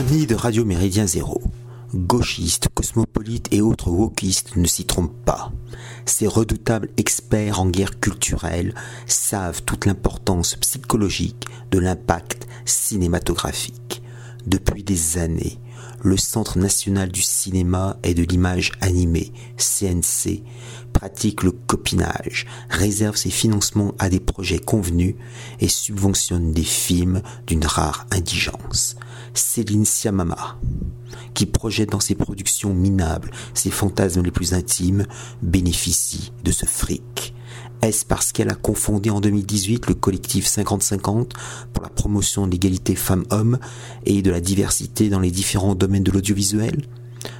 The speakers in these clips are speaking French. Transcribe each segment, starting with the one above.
Amis de Radio Méridien Zéro, gauchistes, cosmopolites et autres wokistes ne s'y trompent pas. Ces redoutables experts en guerre culturelle savent toute l'importance psychologique de l'impact cinématographique. Depuis des années, le Centre national du cinéma et de l'image animée, CNC, pratique le copinage, réserve ses financements à des projets convenus et subventionne des films d'une rare indigence. Céline Siamama, qui projette dans ses productions minables ses fantasmes les plus intimes, bénéficie de ce fric. Est-ce parce qu'elle a confondé en 2018 le collectif 50-50 pour la promotion de l'égalité femmes-hommes et de la diversité dans les différents domaines de l'audiovisuel?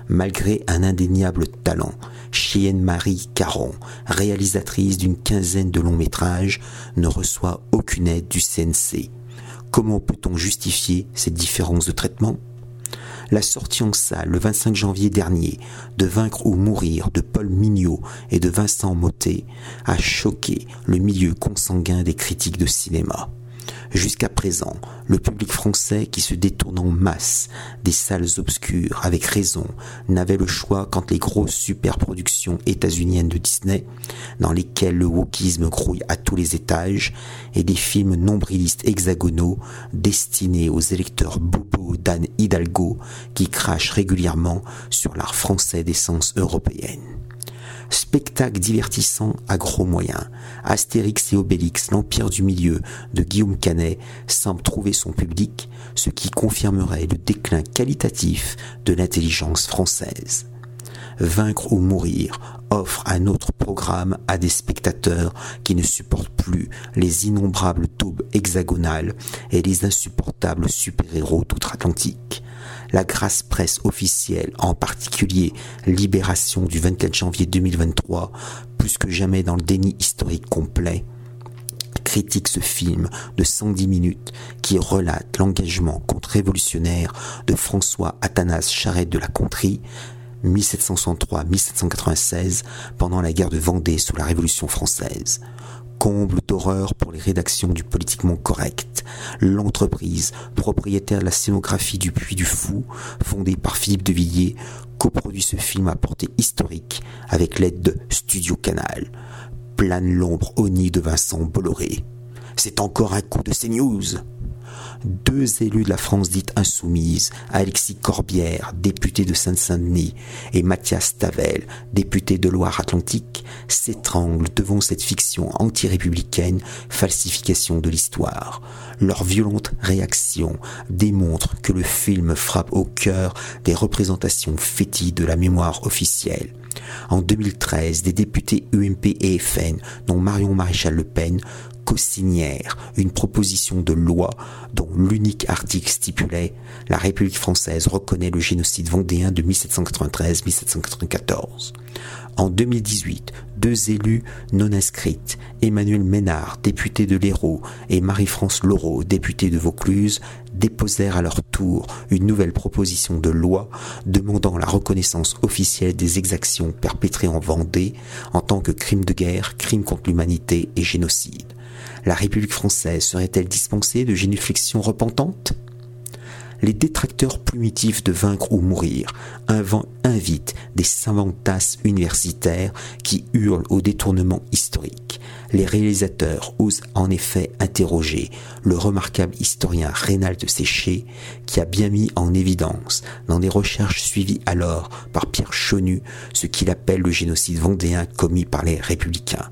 Malgré un indéniable talent, Chienne Marie Caron, réalisatrice d'une quinzaine de longs métrages, ne reçoit aucune aide du CNC. Comment peut-on justifier cette différence de traitement? La sortie en salle le 25 janvier dernier de Vaincre ou Mourir de Paul Mignot et de Vincent Mottet a choqué le milieu consanguin des critiques de cinéma. Jusqu'à présent, le public français qui se détourne en masse des salles obscures avec raison n'avait le choix quand les grosses superproductions états-uniennes de Disney, dans lesquelles le wokisme grouille à tous les étages, et des films nombrilistes hexagonaux destinés aux électeurs bobos d'Anne Hidalgo qui crachent régulièrement sur l'art français d'essence européenne. Spectacle divertissant à gros moyens. Astérix et Obélix, l'Empire du Milieu de Guillaume Canet semble trouver son public, ce qui confirmerait le déclin qualitatif de l'intelligence française. Vaincre ou mourir offre un autre programme à des spectateurs qui ne supportent plus les innombrables taubes hexagonales et les insupportables super-héros d'outre-Atlantique la grâce presse officielle, en particulier Libération du 24 janvier 2023, plus que jamais dans le déni historique complet, critique ce film de 110 minutes qui relate l'engagement contre-révolutionnaire de François Athanas Charette de la Contrie, 1763-1796, pendant la guerre de Vendée sous la Révolution française comble d'horreur pour les rédactions du politiquement correct. L'entreprise, propriétaire de la scénographie du Puy du Fou, fondée par Philippe de Villiers, coproduit ce film à portée historique avec l'aide de Studio Canal. Plane l'ombre au nid de Vincent Bolloré. C'est encore un coup de CNews deux élus de la France dite insoumise, Alexis Corbière, député de Seine-Saint-Denis, et Mathias Tavel, député de Loire-Atlantique, s'étranglent devant cette fiction anti-républicaine, falsification de l'histoire. Leur violente réaction démontre que le film frappe au cœur des représentations fétides de la mémoire officielle. En 2013, des députés UMP et FN, dont Marion Maréchal Le Pen, co-signèrent une proposition de loi dont l'unique article stipulait La République française reconnaît le génocide vendéen de 1793-1794. En 2018, deux élus non inscrites, Emmanuel Ménard, député de l'Hérault, et Marie-France Laureau, députée de Vaucluse, déposèrent à leur tour une nouvelle proposition de loi demandant la reconnaissance officielle des exactions perpétrées en Vendée en tant que crimes de guerre, crimes contre l'humanité et génocide. La République française serait-elle dispensée de génuflexions repentantes? Les détracteurs primitifs de vaincre ou mourir invitent des savantasses universitaires qui hurlent au détournement historique. Les réalisateurs osent en effet interroger le remarquable historien Rénald Séché qui a bien mis en évidence dans des recherches suivies alors par Pierre Chonu ce qu'il appelle le génocide vendéen commis par les républicains.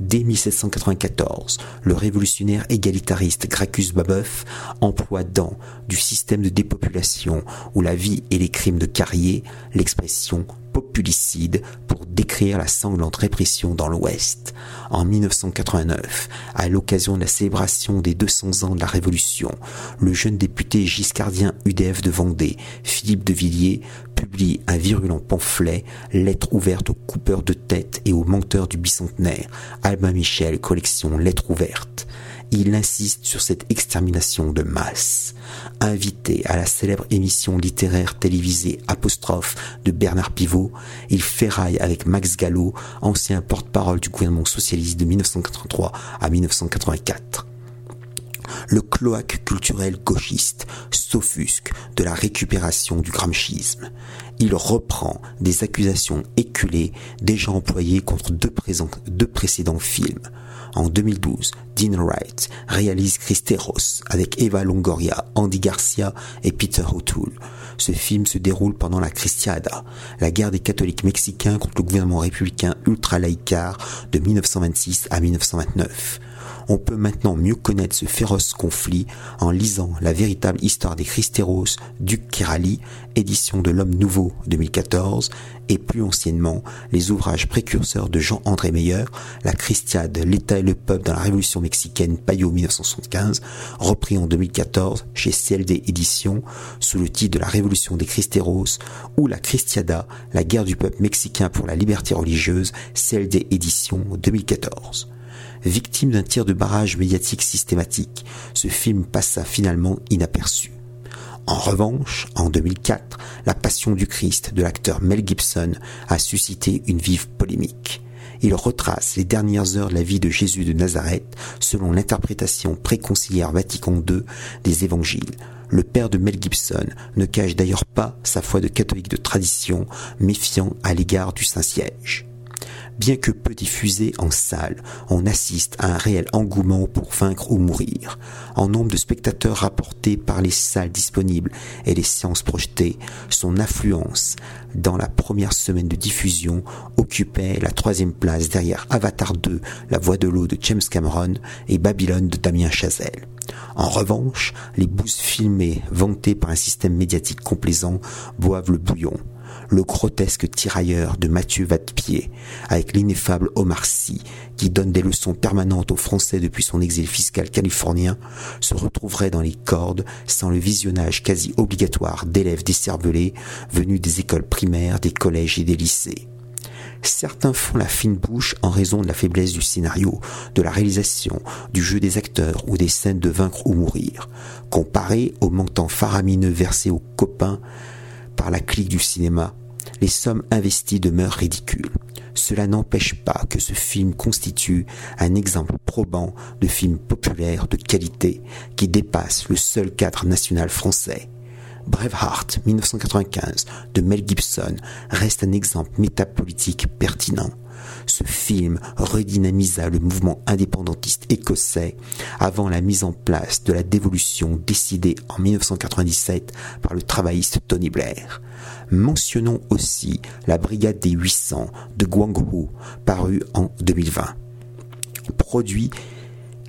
Dès 1794, le révolutionnaire égalitariste Gracchus Babeuf emploie dans Du système de dépopulation ou la vie et les crimes de Carrier l'expression populicide pour décrire la sanglante répression dans l'Ouest. En 1989, à l'occasion de la célébration des 200 ans de la Révolution, le jeune député giscardien UDF de Vendée, Philippe de Villiers, publie un virulent pamphlet, lettre ouverte aux coupeurs de tête et aux menteurs du bicentenaire, Albin Michel, collection Lettres ouvertes il insiste sur cette extermination de masse. Invité à la célèbre émission littéraire télévisée Apostrophe de Bernard Pivot, il ferraille avec Max Gallo, ancien porte-parole du gouvernement socialiste de 1983 à 1984. le cloaque culturel gauchiste s'offusque de la récupération du gramschisme. Il reprend des accusations éculées déjà employées contre deux, précédents films. En 2012, Dean Wright réalise Christeros avec Eva Longoria, Andy Garcia et Peter O'Toole. Ce film se déroule pendant la Cristiada, la guerre des catholiques mexicains contre le gouvernement républicain ultra-laïcard de 1926 à 1929 on peut maintenant mieux connaître ce féroce conflit en lisant la véritable histoire des Christéros du Kirali, édition de l'Homme Nouveau 2014, et plus anciennement les ouvrages précurseurs de Jean-André Meyer, La Christiade, l'État et le peuple dans la Révolution mexicaine, Payot 1975, repris en 2014 chez CLD Éditions sous le titre de La Révolution des Christéros, ou La Christiada, la guerre du peuple mexicain pour la liberté religieuse, CLD Éditions 2014 victime d'un tir de barrage médiatique systématique, ce film passa finalement inaperçu. En revanche, en 2004, La Passion du Christ de l'acteur Mel Gibson a suscité une vive polémique. Il retrace les dernières heures de la vie de Jésus de Nazareth selon l'interprétation préconciliaire Vatican II des évangiles. Le père de Mel Gibson ne cache d'ailleurs pas sa foi de catholique de tradition, méfiant à l'égard du Saint-Siège. Bien que peu diffusé en salle, on assiste à un réel engouement pour vaincre ou mourir. En nombre de spectateurs rapportés par les salles disponibles et les séances projetées, son affluence dans la première semaine de diffusion occupait la troisième place derrière Avatar 2, La Voix de l'eau de James Cameron et Babylone de Damien Chazelle. En revanche, les bouses filmées vantées par un système médiatique complaisant boivent le bouillon le grotesque tirailleur de Mathieu Vadepied, avec l'ineffable Omar Sy, qui donne des leçons permanentes aux Français depuis son exil fiscal californien, se retrouverait dans les cordes sans le visionnage quasi obligatoire d'élèves décervelés venus des écoles primaires, des collèges et des lycées. Certains font la fine bouche en raison de la faiblesse du scénario, de la réalisation, du jeu des acteurs ou des scènes de vaincre ou mourir, comparé au montant faramineux versé aux copains par la clique du cinéma les sommes investies demeurent ridicules. Cela n'empêche pas que ce film constitue un exemple probant de film populaire de qualité qui dépasse le seul cadre national français. Braveheart 1995 de Mel Gibson reste un exemple métapolitique pertinent. Ce film redynamisa le mouvement indépendantiste écossais avant la mise en place de la dévolution décidée en 1997 par le travailliste Tony Blair. Mentionnons aussi la Brigade des 800 de Guangzhou, paru en 2020. Produit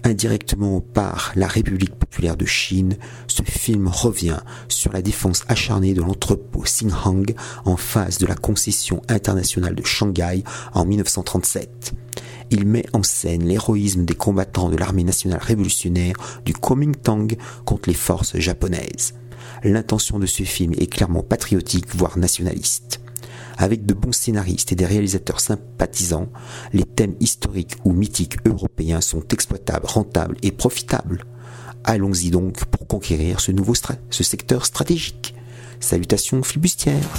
indirectement par la République populaire de Chine, ce film revient sur la défense acharnée de l'entrepôt Xinhang en face de la concession internationale de Shanghai en 1937. Il met en scène l'héroïsme des combattants de l'armée nationale révolutionnaire du Kuomintang contre les forces japonaises l'intention de ce film est clairement patriotique, voire nationaliste. Avec de bons scénaristes et des réalisateurs sympathisants, les thèmes historiques ou mythiques européens sont exploitables, rentables et profitables. Allons-y donc pour conquérir ce nouveau secteur stratégique. Salutations flibustières.